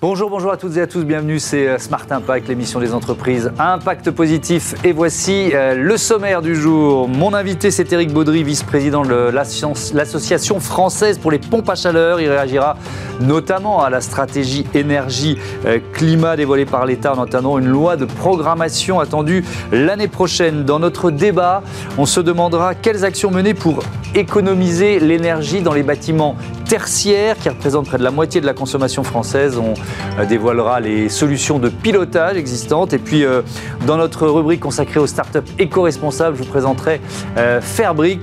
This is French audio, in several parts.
Bonjour, bonjour à toutes et à tous, bienvenue, c'est euh, Smart Impact, l'émission des entreprises à impact positif. Et voici euh, le sommaire du jour. Mon invité, c'est Eric Baudry, vice-président de l'Association française pour les pompes à chaleur. Il réagira notamment à la stratégie énergie-climat euh, dévoilée par l'État en entendant une loi de programmation attendue l'année prochaine. Dans notre débat, on se demandera quelles actions mener pour économiser l'énergie dans les bâtiments tertiaires qui représentent près de la moitié de la consommation française. On euh, dévoilera les solutions de pilotage existantes. Et puis, euh, dans notre rubrique consacrée aux startups éco-responsables, je vous présenterai euh, Fairbrix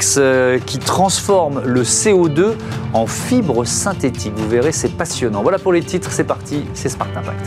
qui transforme le CO2 en fibre synthétique. Vous verrez, c'est passionnant. Voilà pour les titres, c'est parti, c'est Smart Impact.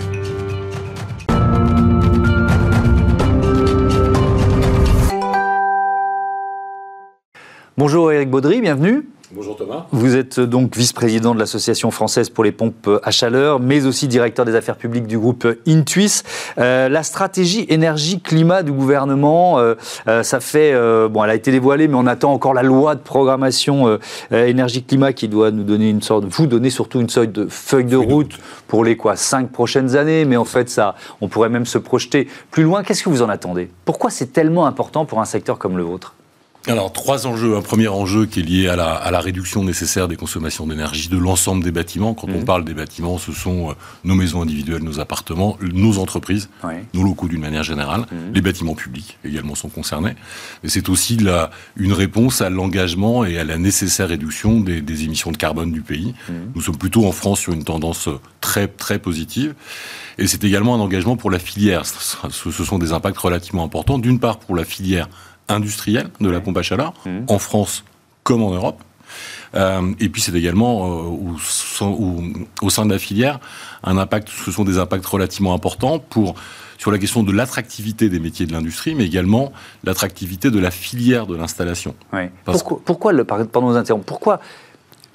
Bonjour Eric Baudry, bienvenue. Bonjour Thomas. Vous êtes donc vice-président de l'Association française pour les pompes à chaleur, mais aussi directeur des affaires publiques du groupe Intuis. Euh, la stratégie énergie-climat du gouvernement, euh, euh, ça fait, bon, elle a été dévoilée, mais on attend encore la loi de programmation énergie-climat qui doit nous donner une sorte, vous donner surtout une sorte de feuille de route pour les quoi, cinq prochaines années. Mais en fait, ça, on pourrait même se projeter plus loin. Qu'est-ce que vous en attendez? Pourquoi c'est tellement important pour un secteur comme le vôtre? Alors, trois enjeux. Un premier enjeu qui est lié à la, réduction nécessaire des consommations d'énergie de l'ensemble des bâtiments. Quand on mhm. parle des bâtiments, ce sont euh, nos maisons individuelles, nos appartements, nos entreprises, nos locaux d'une manière générale. Mhm. Les bâtiments publics également sont concernés. Mais c'est aussi la, une réponse à l'engagement et à la nécessaire réduction des, émissions de carbone du pays. Mhm. Nous sommes plutôt en France sur une tendance très, très positive. Et c'est également un engagement pour la filière. Ce sont des impacts relativement importants. D'une part, pour la filière industrielle de la pompe à chaleur, mmh. en France comme en Europe. Euh, et puis c'est également euh, au, au, sein de la filière un impact, ce sont des impacts relativement importants pour sur la question de l'attractivité des métiers de l'industrie, mais également l'attractivité de la filière de l'installation. Pourquoi, pourquoi, le, pardon, interrompre, pourquoi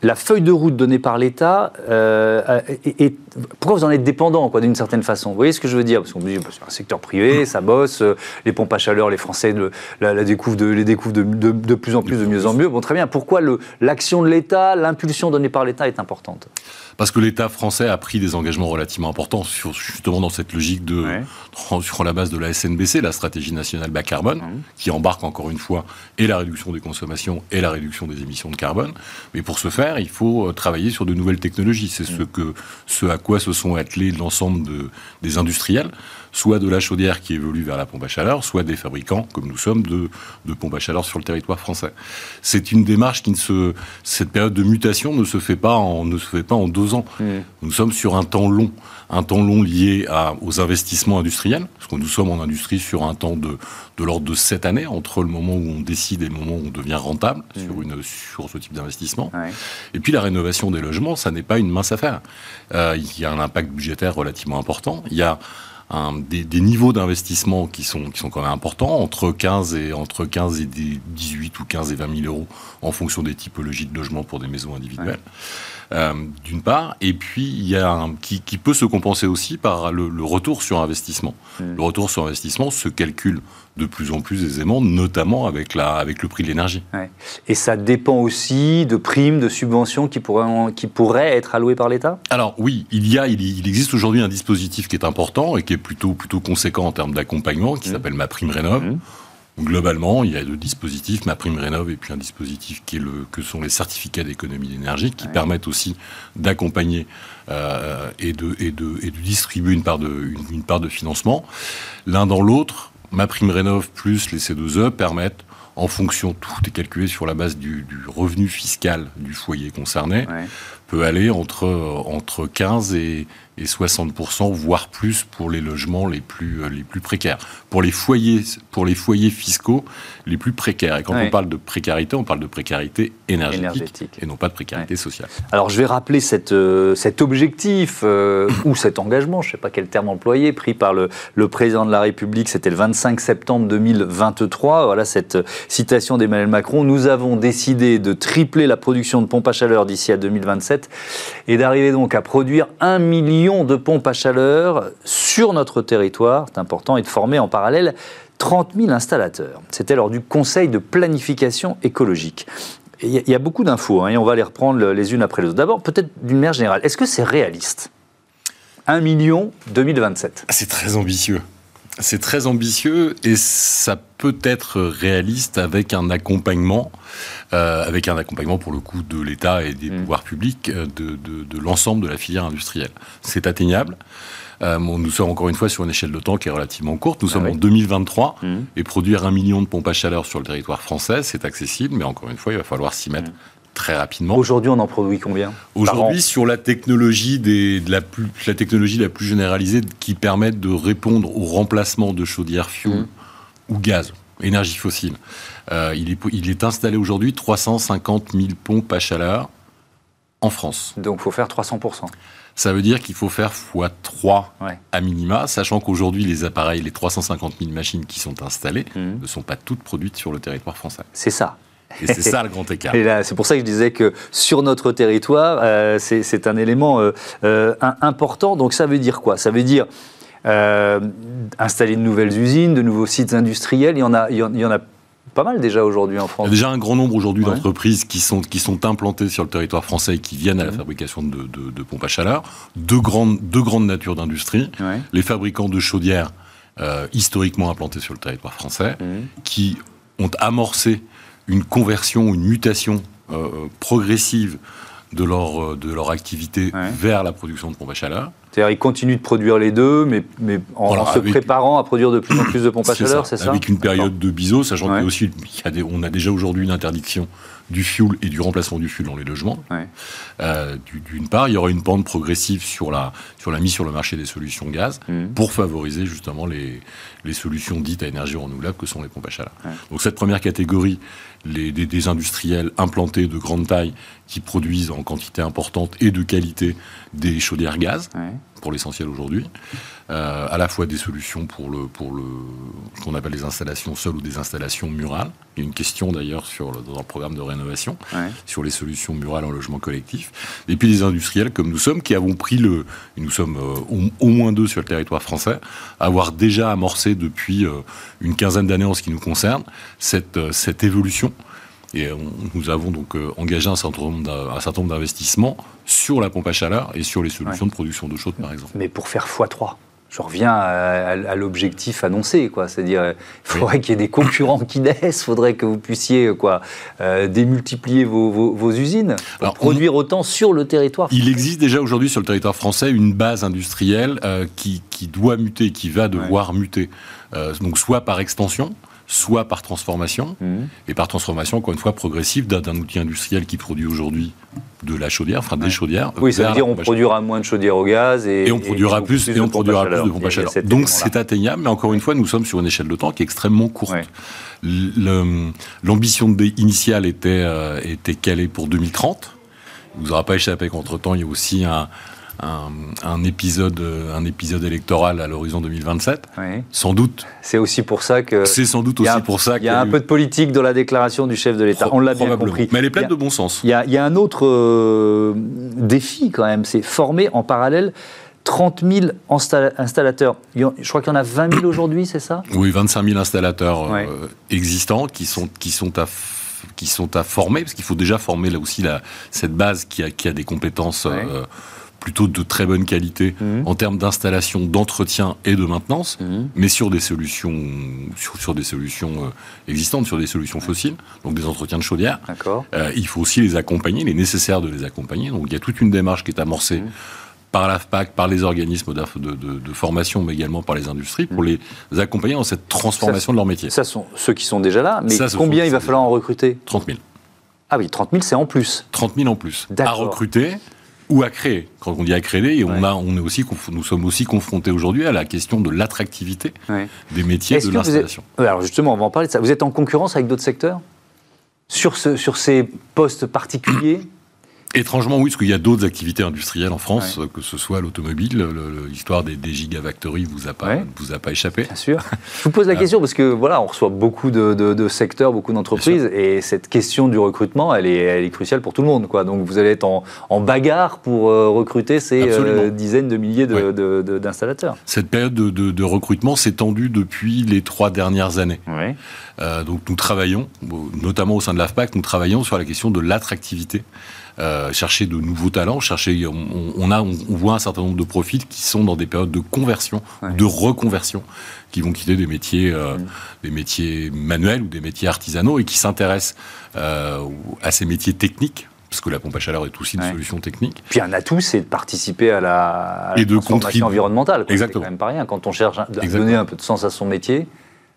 la feuille de route donnée par l'État, euh, et, pourquoi vous en êtes dépendant, quoi, d'une certaine façon? Vous voyez ce que je veux dire? Parce qu'on me dit, bah, c'est un secteur privé, ça bosse, euh, les pompes à chaleur, les Français la, découvrent, de, les découvrent de, plus en plus, de mieux en mieux. Bon, très bien. Pourquoi l'action de l'État, l'impulsion donnée par l'État est importante? Parce que l'État français a pris des engagements relativement importants, justement dans cette logique de, sur la base de la SNBC, la stratégie nationale bas carbone, qui embarque encore une fois et la réduction des consommations et la réduction des émissions de carbone. Mais pour ce faire, il faut euh, travailler sur de nouvelles technologies. C'est ce, que, ce à quoi se sont attelés l'ensemble de, des industriels soit de la chaudière qui évolue vers la pompe à chaleur, soit des fabricants, comme nous sommes, de, de pompes à chaleur sur le territoire français. C'est une démarche qui ne se, cette période de mutation ne se fait pas en, ne se fait pas en deux ans. Mmh. Nous sommes sur un temps long, un temps long lié à, aux investissements industriels, parce que nous sommes en industrie sur un temps de, de l'ordre de sept années entre le moment où on décide et le moment où on devient rentable mmh. sur, une, sur ce type d'investissement. Et puis la rénovation des logements, ça n'est pas une mince affaire. Euh, il y a un impact budgétaire relativement important. Il y a des, niveaux d'investissement qui sont, qui sont quand même importants, entre 15 et, entre 15 et 18 ou 15 et 20 000 euros en fonction des typologies de logements pour des maisons individuelles. Euh, d'une part, et puis il y a un, qui, qui, peut se compenser aussi par le, retour sur investissement. Mm. Le retour sur investissement se calcule de plus en plus aisément, notamment avec, la, avec le prix de l'énergie. Et ça dépend aussi de primes, de subventions qui pourraient, qui pourraient être allouées par l'État? Alors oui, il, y a, il, existe aujourd'hui un dispositif qui est important et qui est plutôt, plutôt conséquent en termes d'accompagnement, qui mm. s'appelle Ma Prime Rénov'. Mm. Globalement, il y a deux dispositifs, ma prime rénov et puis un dispositif qui est le, que sont les certificats d'économie d'énergie, qui permettent aussi d'accompagner euh, et, de, et, de, et de distribuer une part de, une, part de financement. L'un dans l'autre, ma prime rénov plus les C2E permettent en fonction, tout est calculé sur la base du, du revenu fiscal du foyer concerné, peut aller entre, entre 15 et, et 60%, voire plus pour les logements les plus, les plus précaires. Pour les, foyers, pour les foyers fiscaux les plus précaires. Et quand on parle de précarité, on parle de précarité énergétique, et non pas de précarité sociale. Alors je vais rappeler cette, euh, cet objectif euh, ou cet engagement, je ne sais pas quel terme employer, pris par le, le président de la République, c'était le 25 septembre 2023. Voilà cette citation d'Emmanuel Macron. Nous avons décidé de tripler la production de pompes à chaleur d'ici à 2027 et d'arriver donc à produire un million de pompes à chaleur sur notre territoire, c'est important, et de former en parallèle 30 000 installateurs. C'était lors du Conseil de planification écologique. Il y, a beaucoup d'infos, hein, et on va les reprendre les unes après les autres. D'abord, peut-être d'une manière générale, est-ce que c'est réaliste? 1 million 2027. C'est très ambitieux. C'est très ambitieux et ça peut être réaliste avec un accompagnement, euh, avec un accompagnement pour le coup de l'État et des mm. pouvoirs publics euh, de, de, l'ensemble de la filière industrielle. C'est atteignable. Euh, nous sommes encore une fois sur une échelle de temps qui est relativement courte. Nous ah sommes en 2023 mm. et produire un million de pompes à chaleur sur le territoire français, c'est accessible, mais encore une fois, il va falloir s'y mettre. Mm très rapidement. Aujourd'hui, on en produit combien? Aujourd'hui, sur la technologie, des, de la, plus, la technologie la plus généralisée qui permet de répondre au remplacement de chaudières fuel mmh. ou gaz, énergie fossile, euh, il, est, il est installé aujourd'hui 350 000 pompes à chaleur en France. Donc, il faut faire 300 ça veut dire qu'il faut faire x3 à minima, sachant qu'aujourd'hui, les appareils, les 350 000 machines qui sont installées, mmh. ne sont pas toutes produites sur le territoire français. C'est ça. Et c'est ça le grand écart. Et là, c'est pour ça que je disais que sur notre territoire, euh, c'est un élément euh, euh, important. Donc ça veut dire quoi? Ça veut dire installer de nouvelles usines, de nouveaux sites industriels. Il y en a, il y en, a pas mal déjà aujourd'hui en France. Il y a déjà un grand nombre aujourd'hui d'entreprises qui sont, qui sont implantées sur le territoire français et qui viennent à la fabrication de, de, pompes à chaleur. Deux grandes, deux grandes natures d'industrie. Les fabricants de chaudières historiquement implantés sur le territoire français, mmh. qui ont amorcé une conversion, une mutation euh, euh, progressive de leur, euh, de leur activité vers la production de pompes à chaleur. C'est-à-dire qu'ils continuent de produire les deux, mais, mais en, se préparant à produire de plus en plus de pompes à chaleur, c'est ça Avec une période de biseau, sachant qu'on aussi, a déjà aujourd'hui une interdiction du fuel et du remplacement du fuel dans les logements. Euh, d'une part, il y aura une pente progressive sur la, sur la mise sur le marché des solutions gaz mmh. pour favoriser justement les, les solutions dites à énergie renouvelable que sont les pompes à chaleur. Donc cette première catégorie, les, des, industriels implantés de grande taille qui produisent en quantité importante et de qualité des chaudières gaz, pour l'essentiel aujourd'hui. Euh, à la fois des solutions pour le pour le ce qu'on appelle les installations seules ou des installations murales. Il y a une question d'ailleurs sur le, dans le programme de rénovation sur les solutions murales en logement collectif. Et puis des industriels comme nous sommes qui avons pris le et nous sommes euh, au, moins deux sur le territoire français, avoir déjà amorcé depuis euh, une quinzaine d'années en ce qui nous concerne cette cette évolution. Et nous avons donc engagé un certain nombre d'investissements sur la pompe à chaleur et sur les solutions de production d'eau chaude, par exemple. Mais pour faire x3 je reviens à, l'objectif annoncé, quoi. C'est-à-dire, il faudrait qu'il y ait des concurrents qui naissent, il faudrait que vous puissiez, quoi, euh, démultiplier vos, usines, pour produire autant sur le territoire. Il existe déjà aujourd'hui sur le territoire français une base industrielle euh, qui, doit muter, qui va devoir muter. Euh, donc, soit par extension, soit par transformation, mmh. et par transformation, encore une fois, progressive d'un outil industriel qui produit aujourd'hui de la chaudière, enfin des chaudières. Oui, ça veut dire on produira moins de chaudières au gaz et, et on produira plus, et on produira plus de pompes à chaleur. Donc c'est atteignable, mais encore une fois, nous sommes sur une échelle de temps qui est extrêmement courte. L'ambition initiale était, euh, était calée pour 2030. Il ne vous aura pas échappé qu'entre-temps, il y a aussi un, un, épisode, un épisode électoral à l'horizon 2027. Sans doute. C'est aussi pour ça que. C'est sans doute aussi pour ça qu'il y a, un peu de politique dans la déclaration du chef de l'État. On l'a bien compris. Mais elle est pleine de bon sens. Il y a, il y a un autre euh, défi quand même, c'est former en parallèle 30 000 installateurs. Je crois qu'il y en a 20 000 aujourd'hui, c'est ça? Oui, 25 000 installateurs euh, existants qui sont, qui sont à qui sont à former, parce qu'il faut déjà former là aussi la, cette base qui a, qui a des compétences euh, plutôt de très bonne qualité mhm. en termes d'installation, d'entretien et de maintenance, mhm. mais sur des solutions, sur, des solutions euh, existantes, sur des solutions fossiles, donc des entretiens de chaudière. Euh, il faut aussi les accompagner, il est nécessaire de les accompagner. Donc il y a toute une démarche qui est amorcée. Mhm. par l'AFPAC, par les organismes de, de, formation, mais également par les industries, pour les accompagner dans cette transformation de leur métier. Ça sont ceux qui sont déjà là, mais combien il va falloir en recruter? 30 000. Ah oui, 30 000, c'est en plus. 30 000 en plus. À recruter, ou à créer. Quand on dit à créer, et on, a, on est aussi, nous sommes aussi confrontés aujourd'hui à la question de l'attractivité des métiers de l'installation. Alors justement, on va en parler de ça. Vous êtes en concurrence avec d'autres secteurs sur, ce, sur ces postes particuliers Étrangement, oui, parce qu'il y a d'autres activités industrielles en France, que ce soit l'automobile, l'histoire des, des gigafactories vous a pas, vous a pas échappé. Bien sûr. Je vous pose la euh, question parce que voilà, on reçoit beaucoup de, secteurs, beaucoup d'entreprises, et cette question du recrutement, elle est, elle est, cruciale pour tout le monde, quoi. Donc vous allez être en, bagarre pour euh, recruter ces euh, dizaines de milliers d'installateurs. Cette période de, recrutement s'est tendue depuis les trois dernières années. donc nous travaillons, notamment au sein de l'AFPAC, nous travaillons sur la question de l'attractivité euh, chercher de nouveaux talents, chercher. On, a, on, voit un certain nombre de profils qui sont dans des périodes de conversion, de reconversion, qui vont quitter des métiers, euh, des métiers manuels ou des métiers artisanaux et qui s'intéressent euh, à ces métiers techniques parce que la pompe à chaleur est aussi une solution technique. Puis un atout, c'est de participer à la, et de transformation environnementale. Exactement. C'est quand même pas rien. Quand on cherche à donner un peu de sens à son métier,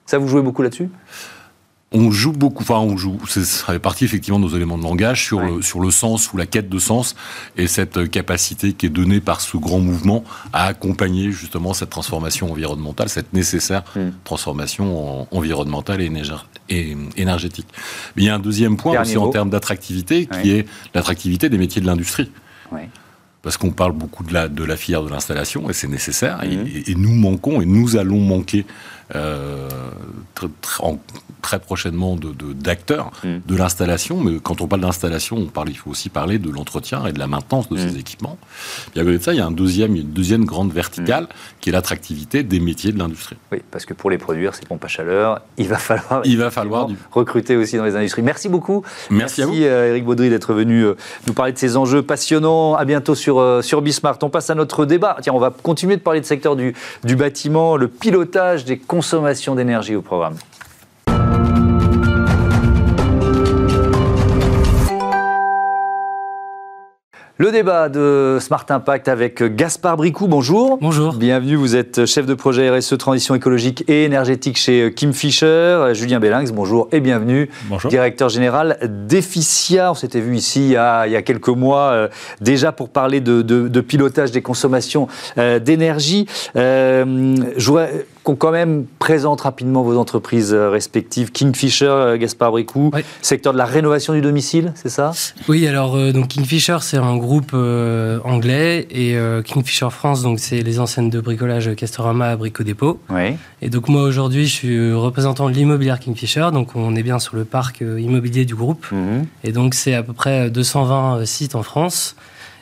ça vous jouez beaucoup là-dessus? On joue beaucoup, enfin on joue, ça fait partie effectivement de nos éléments de langage sur, le, sur le sens ou la quête de sens et cette capacité qui est donnée par ce grand mouvement à accompagner justement cette transformation environnementale, cette nécessaire hmm. transformation environnementale et, énergétique. Mais il y a un deuxième point aussi en termes d'attractivité qui est l'attractivité des métiers de l'industrie. parce qu'on parle beaucoup de la, de la filière de l'installation, et c'est nécessaire, et, et, nous manquons, et nous allons manquer euh, très, prochainement d'acteurs de, mm. de, l'installation. Mais quand on parle d'installation, on parle, il faut aussi parler de l'entretien et de la maintenance de ces mm. équipements. Et à côté de ça, il y a un deuxième, une deuxième grande verticale mm. qui est l'attractivité des métiers de l'industrie. Oui, parce que pour les produire, ces pompes à chaleur, il va falloir, il va falloir recruter aussi dans les industries. Merci beaucoup. Merci, à vous. Euh, Eric Baudry d'être venu euh, nous parler de ces enjeux passionnants. À bientôt sur, sur Bismart. On passe à notre débat. Tiens, on va continuer de parler de secteur du, du bâtiment, le pilotage des consommation d'énergie au programme. Le débat de Smart Impact avec Gaspard Bricou. Bonjour. Bonjour. Bienvenue. Vous êtes chef de projet RSE Transition écologique et énergétique chez Kim Fischer. Julien Bellinx, bonjour et bienvenue. Bonjour. Directeur général d'Efficia. On s'était vu ici il y, a, quelques mois euh, déjà pour parler de, pilotage des consommations euh, d'énergie. Euh, qu'on quand même présente rapidement vos entreprises euh, respectives. Kingfisher, euh, Gaspard Bricou, secteur de la rénovation du domicile, c'est ça? Oui, alors euh, donc Kingfisher, c'est un groupe anglais et Kingfisher France, donc c'est les enseignes de bricolage Castorama à Brico Dépôt. Oui. Et donc moi aujourd'hui, je suis représentant de l'immobilière Kingfisher, donc on est bien sur le parc immobilier du groupe. Mhm. Et donc c'est à peu près 220 sites en France.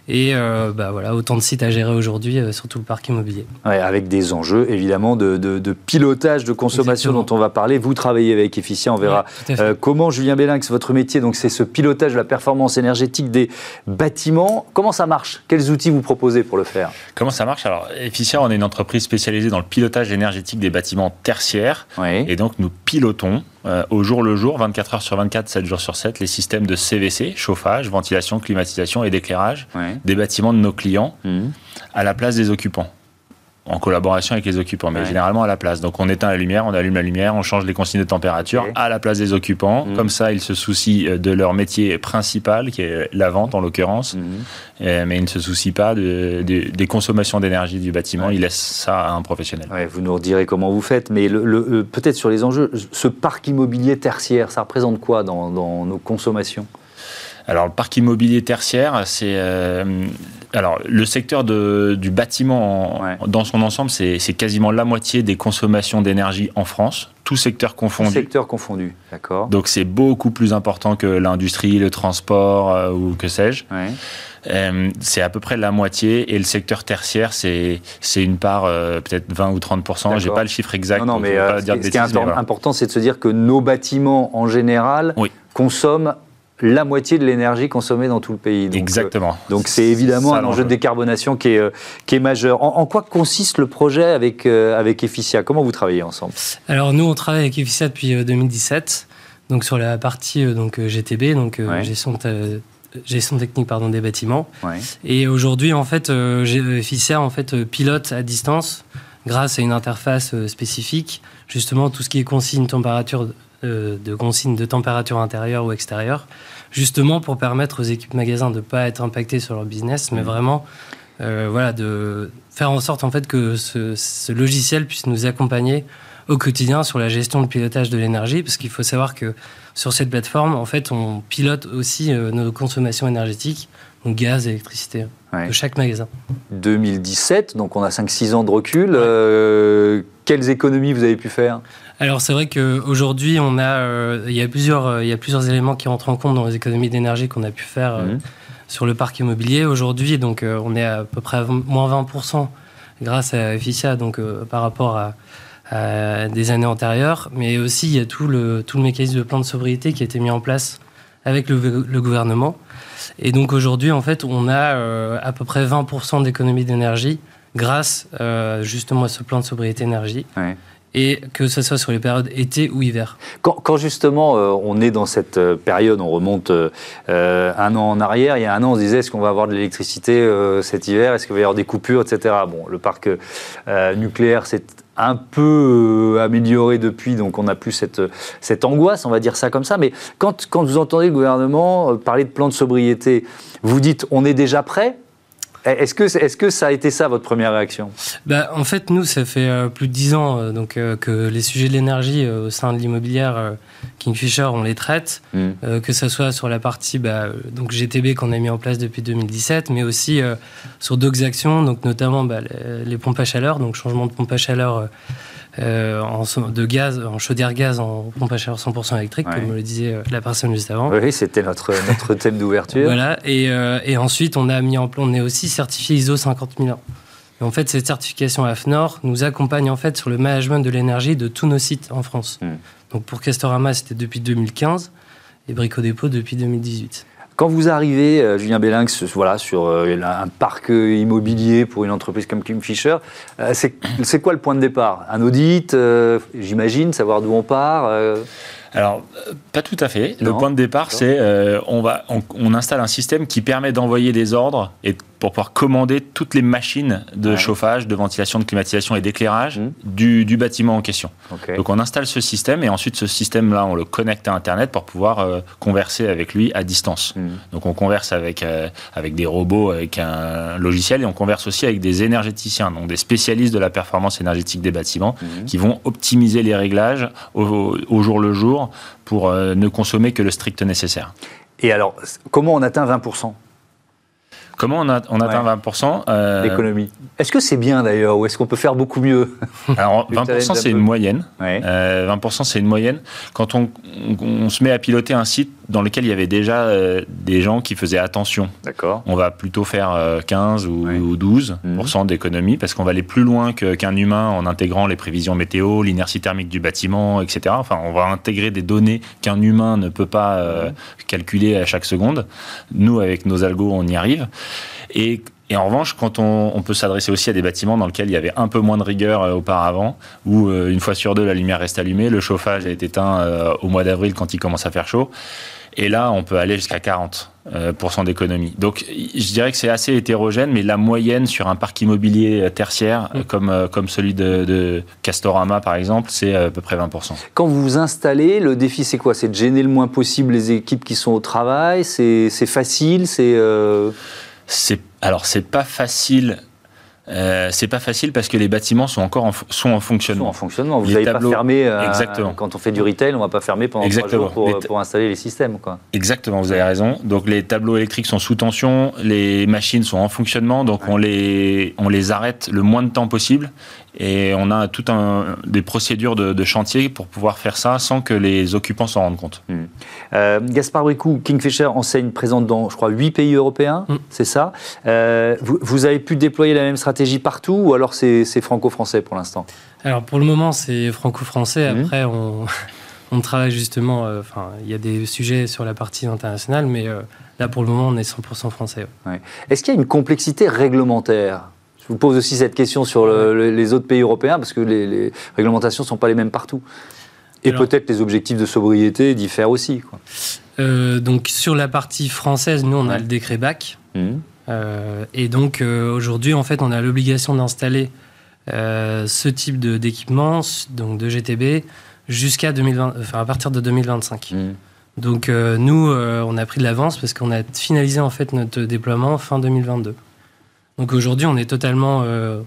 Et euh, bah voilà, autant de sites à gérer aujourd'hui euh, sur tout le parc immobilier. avec des enjeux évidemment de, de, pilotage de consommation dont on va parler. Vous travaillez avec Efficient, on verra euh, comment. Julien Bellinx, votre métier, donc c'est ce pilotage de la performance énergétique des bâtiments. Comment ça marche? Quels outils vous proposez pour le faire? Comment ça marche? Alors Efficient, on est une entreprise spécialisée dans le pilotage énergétique des bâtiments tertiaires. Et donc nous pilotons au jour le jour, 24 heures sur 24, 7 jours sur 7, les systèmes de CVC, chauffage, ventilation, climatisation et d'éclairage des bâtiments de nos clients mmh. à la place des occupants en collaboration avec les occupants, mais généralement à la place. Donc on éteint la lumière, on allume la lumière, on change les consignes de température à la place des occupants. Mmh. Comme ça, ils se soucient euh, de leur métier principal, qui est la vente en l'occurrence, mmh. euh, mais ils ne se soucient pas de, des consommations d'énergie du bâtiment. Ils laissent ça à un professionnel. vous nous redirez comment vous faites, mais le, peut-être sur les enjeux, ce parc immobilier tertiaire, ça représente quoi dans, dans nos consommations? Alors, le parc immobilier tertiaire, c'est. Euh, alors, le secteur de, du bâtiment dans son ensemble, c'est quasiment la moitié des consommations d'énergie en France, tout secteur confondu. Tout secteur confondu, d'accord. Donc, c'est beaucoup plus important que l'industrie, le transport euh, ou que sais-je. Euh, c'est à peu près la moitié et le secteur tertiaire, c'est une part peut-être 20 ou 30% J'ai pas le chiffre exact. Non, non mais ce, qui est important, c'est de se dire que nos bâtiments en général consomment la moitié de l'énergie consommée dans tout le pays. Donc, Exactement. Euh, donc c'est évidemment un enjeu de décarbonation qui est, euh, qui est majeur. En, quoi consiste le projet avec, euh, avec Efficia? Comment vous travaillez ensemble? Alors nous, on travaille avec Efficia depuis 2017, donc sur la partie donc, GTB, donc gestion, gestion technique pardon, des bâtiments. Et aujourd'hui, en fait, Efficia en fait, pilote à distance grâce à une interface spécifique, justement tout ce qui est consigne température euh, de consignes de température intérieure ou extérieure, justement pour permettre aux équipes magasins de ne pas être impactées sur leur business, mais mmh. vraiment euh, voilà, de faire en sorte en fait que ce, logiciel puisse nous accompagner au quotidien sur la gestion de pilotage de l'énergie, parce qu'il faut savoir que sur cette plateforme, en fait, on pilote aussi euh, nos consommations énergétiques, donc gaz, électricité, de chaque magasin. 2017, donc on a 5-6 ans de recul. quelles économies vous avez pu faire? Alors c'est vrai qu'aujourd'hui, on a, euh, il, y a plusieurs, euh, il y a plusieurs éléments qui rentrent en compte dans les économies d'énergie qu'on a pu faire euh, mhm. sur le parc immobilier. Aujourd'hui, donc on est à peu près à moins 20% grâce à Efficia, donc par rapport à, des années antérieures, mais aussi il y a tout le, tout le mécanisme de plan de sobriété qui a été mis en place avec le, le gouvernement. Et donc aujourd'hui, en fait, on a à peu près 20% d'économie d'énergie grâce justement à ce plan de sobriété énergie. Ouais et que ce soit sur les périodes été ou hiver. Quand, justement euh, on est dans cette euh, période, on remonte euh, un an en arrière, il y a un an on se disait est-ce qu'on va avoir de l'électricité cet hiver, est-ce qu'il va y avoir des coupures, etc. Bon, le parc nucléaire s'est un peu amélioré depuis, donc on n'a plus cette, cette angoisse, on va dire ça comme ça. Mais quand, quand vous entendez le gouvernement parler de plan de sobriété, vous dites on est déjà prêt? Est-ce que, est que ça a été ça votre première réaction? Bah, En fait, nous, ça fait euh, plus de dix ans euh, donc, euh, que les sujets de l'énergie au sein de l'immobilière Kingfisher, on les traite, hmm. que ce soit sur la partie bah, donc GTB qu'on a mis en place depuis 2017, mais aussi sur d'autres actions, donc notamment bah, les, les, pompes à chaleur, donc changement de pompe à chaleur en, de gaz, en chaudière gaz, en pompe à chaleur 100% électrique, comme le disait euh, la personne juste avant. Oui, c'était notre, notre thème d'ouverture. voilà, et, euh, et, ensuite on a mis en place, on est aussi certifié ISO 50001. Et en fait, cette certification AFNOR nous accompagne en fait sur le management de l'énergie de tous nos sites en France. Hmm. Donc pour Castorama, c'était depuis 2015 et Brico Dépôt depuis 2018. Quand vous arrivez, euh, Julien Bellinx, voilà, sur euh, un parc euh, immobilier pour une entreprise comme Kingfisher, c'est quoi le point de départ? Un audit, j'imagine, savoir d'où on part alors, pas tout à fait. Le point de départ, c'est on, va, on, installe un système qui permet d'envoyer des ordres et pour pouvoir commander toutes les machines de chauffage, de ventilation, de climatisation et d'éclairage mmh. du, bâtiment en question. Donc on installe ce système et ensuite ce système-là, on le connecte à Internet pour pouvoir euh, converser avec lui à distance. Mmh. Donc on converse avec, euh, avec des robots, avec un logiciel et on converse aussi avec des énergéticiens, donc des spécialistes de la performance énergétique des bâtiments mmh. qui vont optimiser les réglages au, jour le jour pour euh, ne consommer que le strict nécessaire. Et alors, comment on atteint 20% Comment on, a, on atteint 20% euh... L'économie. Est-ce que c'est bien d'ailleurs ou est-ce qu'on peut faire beaucoup mieux? Alors 20% c'est une moyenne. 20% euh, c'est une moyenne. Quand on, on, se met à piloter un site dans lequel il y avait déjà euh, des gens qui faisaient attention, on va plutôt faire 15 euh, ou, 12% mhm. d'économie parce qu'on va aller plus loin qu'un humain en intégrant les prévisions météo, l'inertie thermique du bâtiment, etc. Enfin, on va intégrer des données qu'un humain ne peut pas mhm. calculer à chaque seconde. Nous, avec nos algos, on y arrive. Et, en revanche, quand on, peut s'adresser aussi à des bâtiments dans lesquels il y avait un peu moins de rigueur euh, auparavant, où euh, une fois sur deux la lumière reste allumée, le chauffage est éteint euh, au mois d'avril quand il commence à faire chaud, et là on peut aller jusqu'à 40% d'économie. Donc je dirais que c'est assez hétérogène, mais la moyenne sur un parc immobilier tertiaire mm. comme, comme celui de, de, Castorama par exemple, c'est à peu près 20%. Quand vous vous installez, le défi c'est quoi? C'est de gêner le moins possible les équipes qui sont au travail? C'est facile? C'est c'est alors c'est pas facile. Euh, c'est pas facile parce que les bâtiments sont encore en, sont en fonctionnement. Sont en fonctionnement. Vous n'avez pas fermé. Euh, Exactement. Quand on fait du retail, on va pas fermer pendant trois jours pour, pour, installer les systèmes. Quoi. Exactement, vous avez raison. Donc les tableaux électriques sont sous tension, les machines sont en fonctionnement, donc on, les, on les arrête le moins de temps possible et on a tout un des procédures de, chantier pour pouvoir faire ça sans que les occupants s'en rendent compte. Hmm. Euh, Gaspard Bricou, Kingfisher enseigne présente dans, je crois, 8 pays européens, hmm. c'est ça. Euh, vous, avez pu déployer la même stratégie partout ou alors c'est franco-français pour l'instant? Alors pour le moment, c'est franco-français. Hmm. Après, on, on, travaille justement, euh, enfin, il y a des sujets sur la partie internationale, mais là pour le moment, on est 100% français. Est-ce qu'il y a une complexité réglementaire? Je vous pose aussi cette question sur les autres pays européens, parce que les, réglementations ne sont pas les mêmes partout. Et peut-être les objectifs de sobriété diffèrent aussi. Euh, donc sur la partie française, nous, on a le décret BAC. Mmh. Euh, et donc euh, aujourd'hui, en fait, on a l'obligation d'installer ce type d'équipement, donc de GTB, jusqu'à 2020, enfin à partir de 2025. Mmh. Donc nous, on a pris de l'avance parce qu'on a finalisé en fait notre déploiement fin 2022. Donc aujourd'hui, on est totalement euh,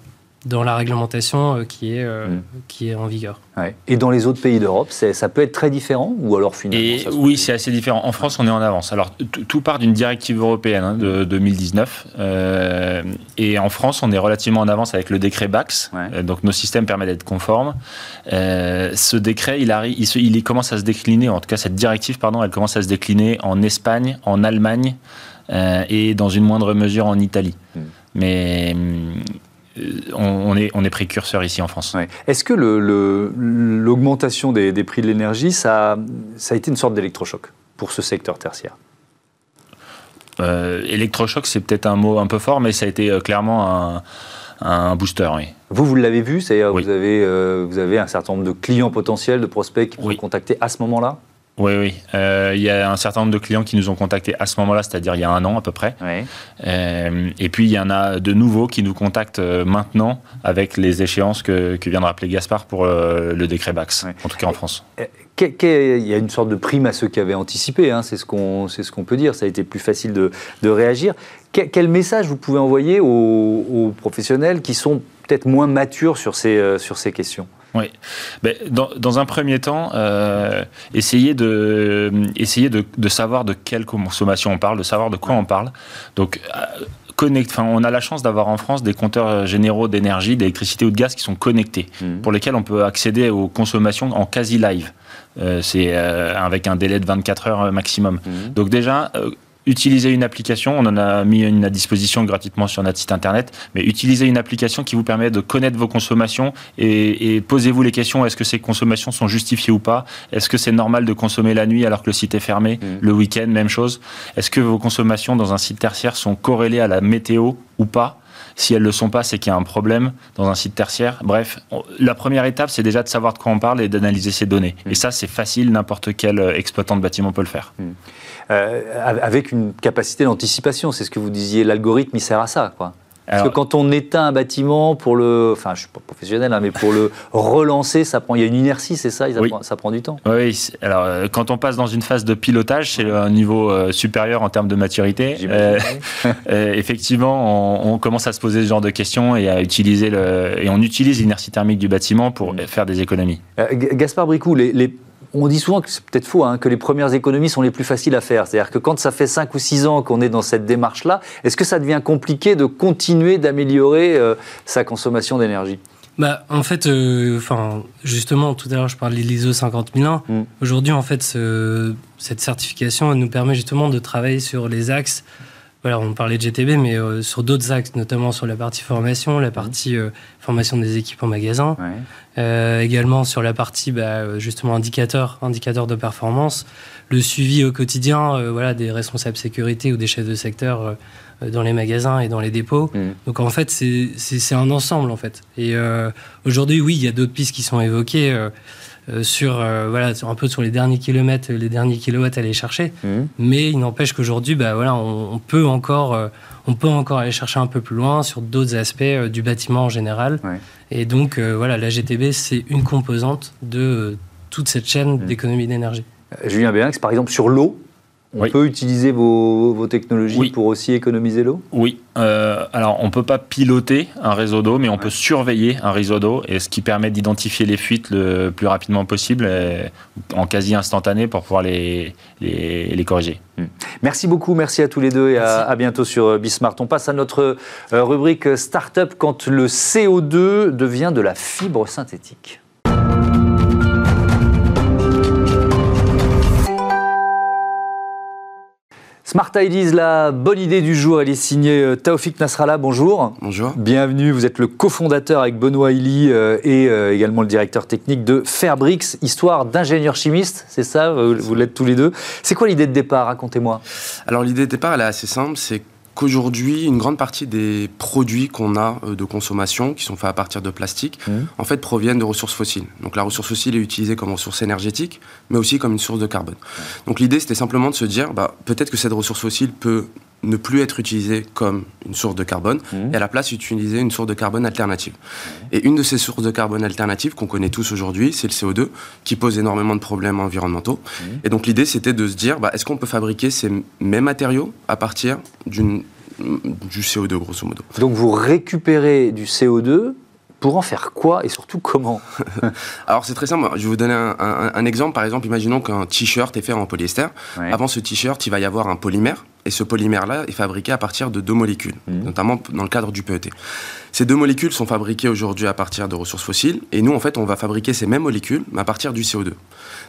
dans la réglementation euh, qui, est, euh, mm. qui est en vigueur. Et dans les autres pays d'Europe, ça peut être très différent ou alors finalement Oui, c'est assez différent. En France, on est en avance. Alors tout part d'une directive européenne hein, de 2019. et en France, on est relativement en avance avec le décret BAX. donc nos systèmes permettent d'être conformes. ce décret, il, arrive, il, il commence à se décliner, en tout cas cette directive, pardon, elle commence à se décliner en Espagne, en Allemagne et dans une moindre mesure en Italie. Mm. Mais on, est, on est précurseur ici en France. Est-ce que l'augmentation des, des, prix de l'énergie, ça, ça a été une sorte d'électrochoc pour ce secteur tertiaire? Électrochoc, c'est peut-être un mot un peu fort, mais ça a été clairement un un booster, oui. Vous, vous l'avez vu, c'est-à-dire vous, avez, euh, vous avez un certain nombre de clients potentiels, de prospects qui vous ont contacté à ce moment-là? Oui, oui. Euh, il y a un certain nombre de clients qui nous ont contactés à ce moment-là, c'est-à-dire il y a un an à peu près. Euh, et puis il y en a de nouveaux qui nous contactent maintenant avec les échéances que, que vient de rappeler Gaspard pour le décret BAX, en tout cas en France. Il y a une sorte de prime à ceux qui avaient anticipé, hein, c'est ce qu'on ce peut dire, ça a été plus facile de, de réagir. Quel message vous pouvez envoyer aux, professionnels qui sont peut-être moins matures sur ces, euh, sur ces questions? Oui. Ben, dans, dans, un premier temps, euh, essayer, de, essayer de, de, savoir de quelle consommation on parle, de savoir de quoi on parle. Donc, euh, connect, enfin, on a la chance d'avoir en France des compteurs généraux d'énergie, d'électricité ou de gaz qui sont connectés, mmh. pour lesquels on peut accéder aux consommations en quasi live. c'est avec un délai de 24 heures maximum. Mmh. Donc déjà, utiliser une application, on en a mis une à disposition gratuitement sur notre site internet, mais utilisez une application qui vous permet de connaître vos consommations et, posez-vous les questions, est-ce que ces consommations sont justifiées ou pas? Est-ce que c'est normal de consommer la nuit alors que le site est fermé mmh. Le week-end, même chose? Est-ce que vos consommations dans un site tertiaire sont corrélées à la météo ou pas? Si elles ne le sont pas, c'est qu'il y a un problème dans un site tertiaire. Bref, la première étape, c'est déjà de savoir de quoi on parle et d'analyser ces données. Mmh. Et ça, c'est facile, n'importe quel exploitant de bâtiment peut le faire. Mmh. Euh, avec une capacité d'anticipation. C'est ce que vous disiez, l'algorithme, il sert à ça. Quoi. Parce que quand on éteint un bâtiment pour le, enfin, je suis pas professionnel, hein, mais pour le relancer, ça prend, il y a une inertie, c'est ça, ça, prend, ça, prend, du temps. Oui. Alors, euh, quand on passe dans une phase de pilotage, c'est un niveau euh, supérieur en termes de maturité. effectivement, on, commence à se poser ce genre de questions et à utiliser le, et on utilise l'inertie thermique du bâtiment pour mm. faire des économies. Gaspard Bricou, les, les on dit souvent que c'est peut-être faux, hein, que les premières économies sont les plus faciles à faire. C'est-à-dire que quand ça fait 5 ou 6 ans qu'on est dans cette démarche-là, est-ce que ça devient compliqué de continuer d'améliorer euh, sa consommation d'énergie? Bah, en fait, euh, justement, tout à l'heure, je parlais de l'ISO 50001. Mm. Aujourd'hui, en fait, cette certification elle nous permet justement de travailler sur les axes voilà, on parlait de GTB, mais euh, sur d'autres axes, notamment sur la partie formation, la partie euh, formation des équipes en magasin, euh, également sur la partie bah, justement indicateur, indicateur de performance, le suivi au quotidien, voilà, des responsables sécurité ou des chefs de secteur dans les magasins et dans les dépôts. Mmh. Donc en fait, c'est un ensemble en fait. Et aujourd'hui, oui, il y a d'autres pistes qui sont évoquées. Euh, sur, euh, voilà, un peu sur les derniers kilomètres, les derniers kilowatts à aller chercher. Mhm. Mais il n'empêche qu'aujourd'hui, bah, voilà, on, peut encore, euh, on peut encore aller chercher un peu plus loin sur d'autres aspects du bâtiment en général. Et donc, voilà, la GTB, c'est une composante de toute cette chaîne mhm. d'économie d'énergie. Julien Béinx, par exemple, sur l'eau, on peut utiliser vos, technologies pour aussi économiser l'eau? Oui. Euh, alors, on ne peut pas piloter un réseau d'eau, mais on peut surveiller un réseau d'eau, et ce qui permet d'identifier les fuites le plus rapidement possible, en quasi instantané, pour pouvoir les, les, corriger. Hmm. Merci beaucoup, merci à tous les deux, et à, bientôt sur euh, Bismart. On passe à notre euh, rubrique Startup quand le CO2 devient de la fibre synthétique. Smart Ideas, la bonne idée du jour, elle est signée euh, Taoufik Nasrallah. Bonjour. Bonjour. Bienvenue. Vous êtes le cofondateur avec Benoît Illy euh, et euh, également le directeur technique de Fairbricks, histoire d'ingénieur chimiste, c'est ça Vous l'êtes tous les deux. C'est quoi l'idée de départ Racontez-moi. Alors l'idée de départ, elle est assez simple. C'est qu'aujourd'hui, une grande partie des produits qu'on a euh, de consommation, qui sont faits à partir de plastique, mmh. en fait, proviennent de ressources fossiles. Donc la ressource fossile est utilisée comme ressource énergétique, mais aussi comme une source de carbone. Donc l'idée, c'était simplement de se dire, bah, peut-être que cette ressource fossile peut ne plus être utilisée comme une source de carbone mmh. et à la place utiliser une source de carbone alternative. Et une de ces sources de carbone alternatives qu'on connaît tous aujourd'hui, c'est le CO2 qui pose énormément de problèmes environnementaux. Mmh. Et donc l'idée c'était de se dire bah, est-ce qu'on peut fabriquer ces mêmes matériaux à partir d'une du CO2 grosso modo? Donc vous récupérez du CO2 pour en faire quoi et surtout comment? Alors c'est très simple, je vais vous donner un, exemple. Par exemple, imaginons qu'un t-shirt est fait en polyester. Avant ce t-shirt, il va y avoir un polymère et ce polymère-là est fabriqué à partir de deux molécules, mmh. notamment dans le cadre du PET. Ces deux molécules sont fabriquées aujourd'hui à partir de ressources fossiles, et nous, en fait, on va fabriquer ces mêmes molécules, mais à partir du CO2.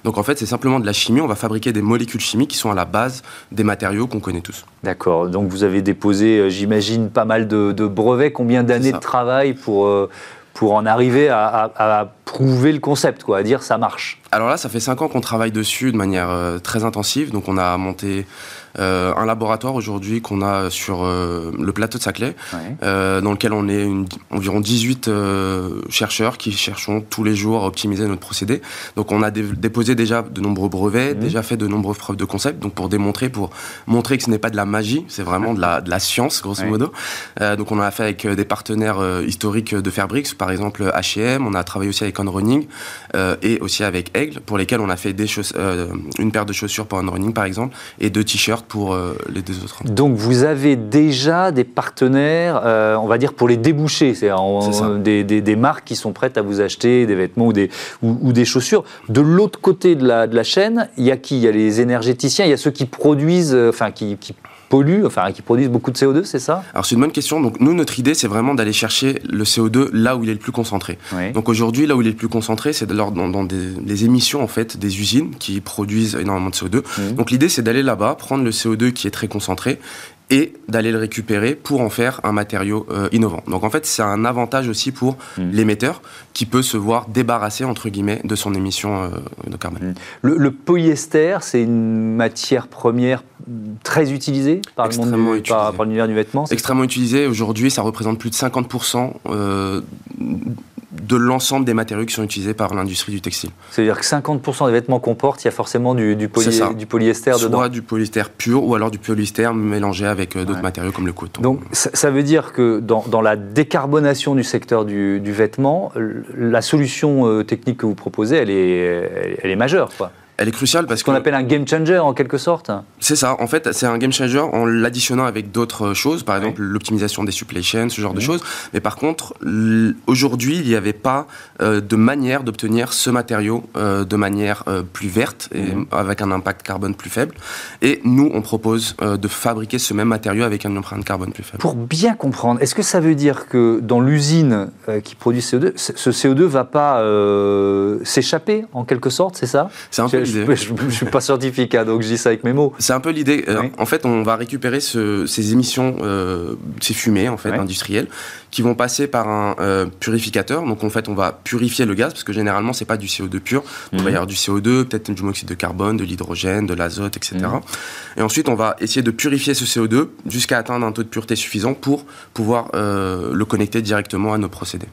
Donc, en fait, c'est simplement de la chimie. On va fabriquer des molécules chimiques qui sont à la base des matériaux qu'on connaît tous. D'accord. Donc, vous avez déposé, euh, j'imagine, pas mal de, brevets. Combien d'années de travail pour, euh, pour en arriver à, prouver le concept, quoi, à dire ça marche? Alors là, ça fait cinq ans qu'on travaille dessus de manière euh, très intensive. Donc, on a monté euh, un laboratoire aujourd'hui qu'on a sur euh, le plateau de Saclay, euh, dans lequel on est environ 18 chercheurs qui cherchons tous les jours à optimiser notre procédé. Donc on a déposé déjà de nombreux brevets, mmh. déjà fait de nombreuses preuves de concept, donc pour démontrer, pour montrer que ce n'est pas de la magie, c'est vraiment de la, de la, science, grosso modo. donc on a fait avec des partenaires historiques de Fairbrix, par exemple H&M, on a travaillé aussi avec On Running et aussi avec Aigle, pour lesquels on a fait des une paire de chaussures pour On Running par exemple, et deux t-shirts pour euh, les deux autres. Donc vous avez déjà des partenaires, euh, on va dire, pour les déboucher, c'est-à-dire des, des, marques qui sont prêtes à vous acheter des vêtements ou des, ou, des chaussures. De l'autre côté de la, de la chaîne, il y a qui? Il y a les énergéticiens, il y a ceux qui produisent, euh, enfin qui, qui polluent, enfin qui produisent beaucoup de CO2, c'est ça? Alors c'est une bonne question. Donc nous, notre idée, c'est vraiment d'aller chercher le CO2 là où il est le plus concentré. Donc aujourd'hui, là où il est le plus concentré, c'est dans, dans des, émissions en fait des usines qui produisent énormément de CO2. Mmh. Donc l'idée, c'est d'aller là-bas, prendre le CO2 qui est très concentré et d'aller le récupérer pour en faire un matériau euh, innovant. Donc en fait, c'est un avantage aussi pour mmh. l'émetteur qui peut se voir débarrasser entre guillemets de son émission euh, de carbone. Mmh. Le, polyester, c'est une matière première très utilisée par le monde par, l'univers du vêtement. Extrêmement utilisée. Aujourd'hui, ça représente plus de 50% de l'ensemble des matériaux qui sont utilisés par l'industrie du textile. C'est-à-dire que 50% des vêtements qu'on porte, il y a forcément du, du, du polyester dedans Soit du polyester pur ou alors du polyester mélangé avec euh, d'autres matériaux comme le coton. Donc ça, veut dire que dans, dans, la décarbonation du secteur du, du vêtement, la solution euh, technique que vous proposez, elle est, elle est majeure. Quoi elle est cruciale parce Ce qu'on appelle un game changer en quelque sorte. C'est ça. En fait, c'est un game changer en l'additionnant avec d'autres choses, par exemple l'optimisation des supply chains, ce genre de choses. Mais par contre, aujourd'hui, il n'y avait pas euh, de manière d'obtenir ce matériau euh, de manière euh, plus verte et avec un impact carbone plus faible. Et nous, on propose de fabriquer ce même matériau avec une empreinte carbone plus faible. Pour bien comprendre, est-ce que ça veut dire que dans l'usine qui produit CO2, ce CO2 va pas s'échapper en quelque sorte, c'est ça? C'est un peu je ne suis pas scientifique, hein, donc je dis ça avec mes mots. C'est un peu l'idée. Euh, en fait, on va récupérer ces émissions, euh, ces fumées en fait, industrielles, qui vont passer par un euh, purificateur. Donc en fait, on va purifier le gaz, parce que généralement, c'est pas du CO2 pur. On va y mhm. avoir du CO2, peut-être du monoxyde de carbone, de l'hydrogène, de l'azote, etc. Mhm. Et ensuite, on va essayer de purifier ce CO2 jusqu'à atteindre un taux de pureté suffisant pour pouvoir le connecter directement à nos procédés.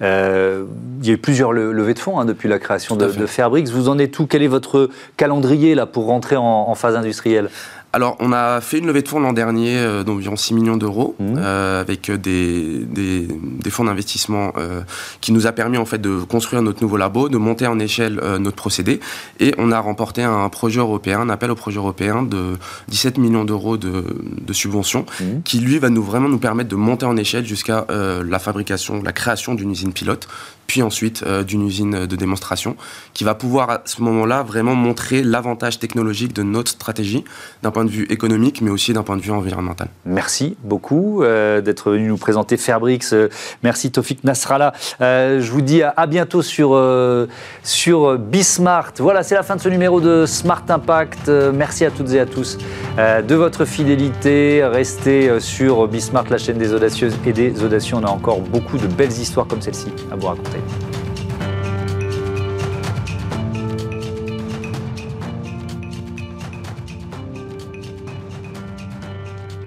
il y a eu plusieurs levées de fonds hein, depuis la création de, de. Vous en êtes tout Quel est votre calendrier là, pour rentrer en phase industrielle? Alors, on a fait une levée de fonds l'an dernier euh, d'environ 6 millions d'euros mmh. euh, avec des, des, des fonds d'investissement euh, qui nous a permis en fait de construire notre nouveau labo, de monter en échelle euh, notre procédé et on a remporté un projet européen, un appel au projet européen de 17 millions d'euros de, de subventions mmh. qui lui va nous vraiment nous permettre de monter en échelle jusqu'à euh, la fabrication, la création d'une usine pilote puis ensuite d'une usine de démonstration, qui va pouvoir à ce moment-là vraiment montrer l'avantage technologique de notre stratégie d'un point de vue économique, mais aussi d'un point de vue environnemental. Merci beaucoup euh, d'être venu nous présenter Fairbrix. Euh, merci Tofik Nasrallah. Euh, je vous dis à, bientôt sur, sur Bismart. Voilà, c'est la fin de ce numéro de Smart Impact. merci à toutes et à tous de votre fidélité. Restez sur Bismart, la chaîne des audacieuses et des audacieux. On a encore beaucoup de belles histoires comme celle-ci à vous raconter.